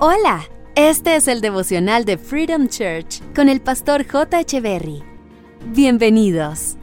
Hola, este es el devocional de Freedom Church con el pastor J. Echeverry. Bienvenidos.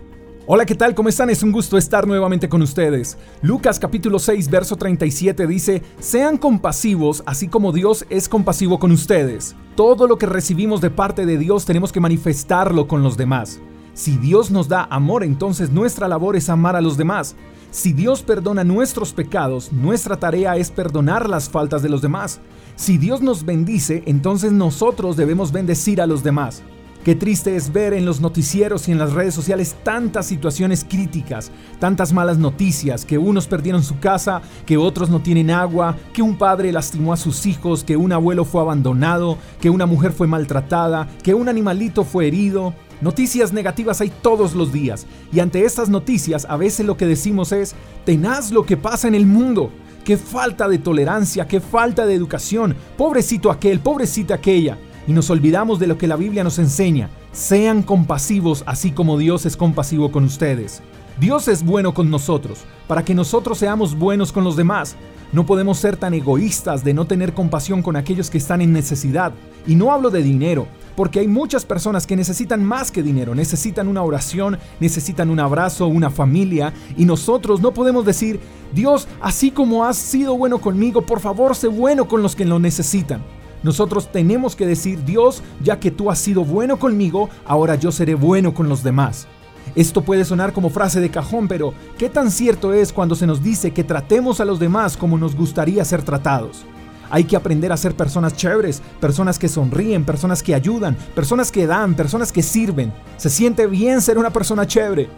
Hola, ¿qué tal? ¿Cómo están? Es un gusto estar nuevamente con ustedes. Lucas capítulo 6, verso 37 dice, Sean compasivos así como Dios es compasivo con ustedes. Todo lo que recibimos de parte de Dios tenemos que manifestarlo con los demás. Si Dios nos da amor, entonces nuestra labor es amar a los demás. Si Dios perdona nuestros pecados, nuestra tarea es perdonar las faltas de los demás. Si Dios nos bendice, entonces nosotros debemos bendecir a los demás. Qué triste es ver en los noticieros y en las redes sociales tantas situaciones críticas, tantas malas noticias, que unos perdieron su casa, que otros no tienen agua, que un padre lastimó a sus hijos, que un abuelo fue abandonado, que una mujer fue maltratada, que un animalito fue herido. Noticias negativas hay todos los días y ante estas noticias a veces lo que decimos es, tenaz lo que pasa en el mundo qué falta de tolerancia, qué falta de educación, pobrecito aquel, pobrecita aquella. Y nos olvidamos de lo que la Biblia nos enseña. Sean compasivos así como Dios es compasivo con ustedes. Dios es bueno con nosotros, para que nosotros seamos buenos con los demás. No podemos ser tan egoístas de no tener compasión con aquellos que están en necesidad. Y no hablo de dinero, porque hay muchas personas que necesitan más que dinero, necesitan una oración, necesitan un abrazo, una familia, y nosotros no podemos decir, Dios, así como has sido bueno conmigo, por favor, sé bueno con los que lo necesitan. Nosotros tenemos que decir, Dios, ya que tú has sido bueno conmigo, ahora yo seré bueno con los demás. Esto puede sonar como frase de cajón, pero ¿qué tan cierto es cuando se nos dice que tratemos a los demás como nos gustaría ser tratados? Hay que aprender a ser personas chéveres, personas que sonríen, personas que ayudan, personas que dan, personas que sirven. Se siente bien ser una persona chévere.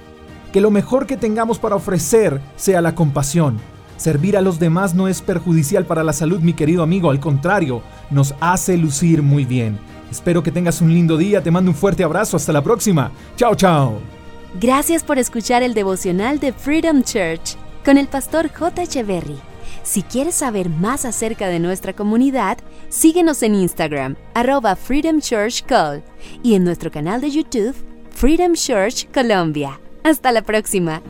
Que lo mejor que tengamos para ofrecer sea la compasión. Servir a los demás no es perjudicial para la salud, mi querido amigo, al contrario, nos hace lucir muy bien. Espero que tengas un lindo día, te mando un fuerte abrazo, hasta la próxima. Chao, chao. Gracias por escuchar el devocional de Freedom Church con el pastor J. Echeverry. Si quieres saber más acerca de nuestra comunidad, síguenos en Instagram, arroba Freedom Church Call, y en nuestro canal de YouTube, Freedom Church Colombia. Hasta la próxima.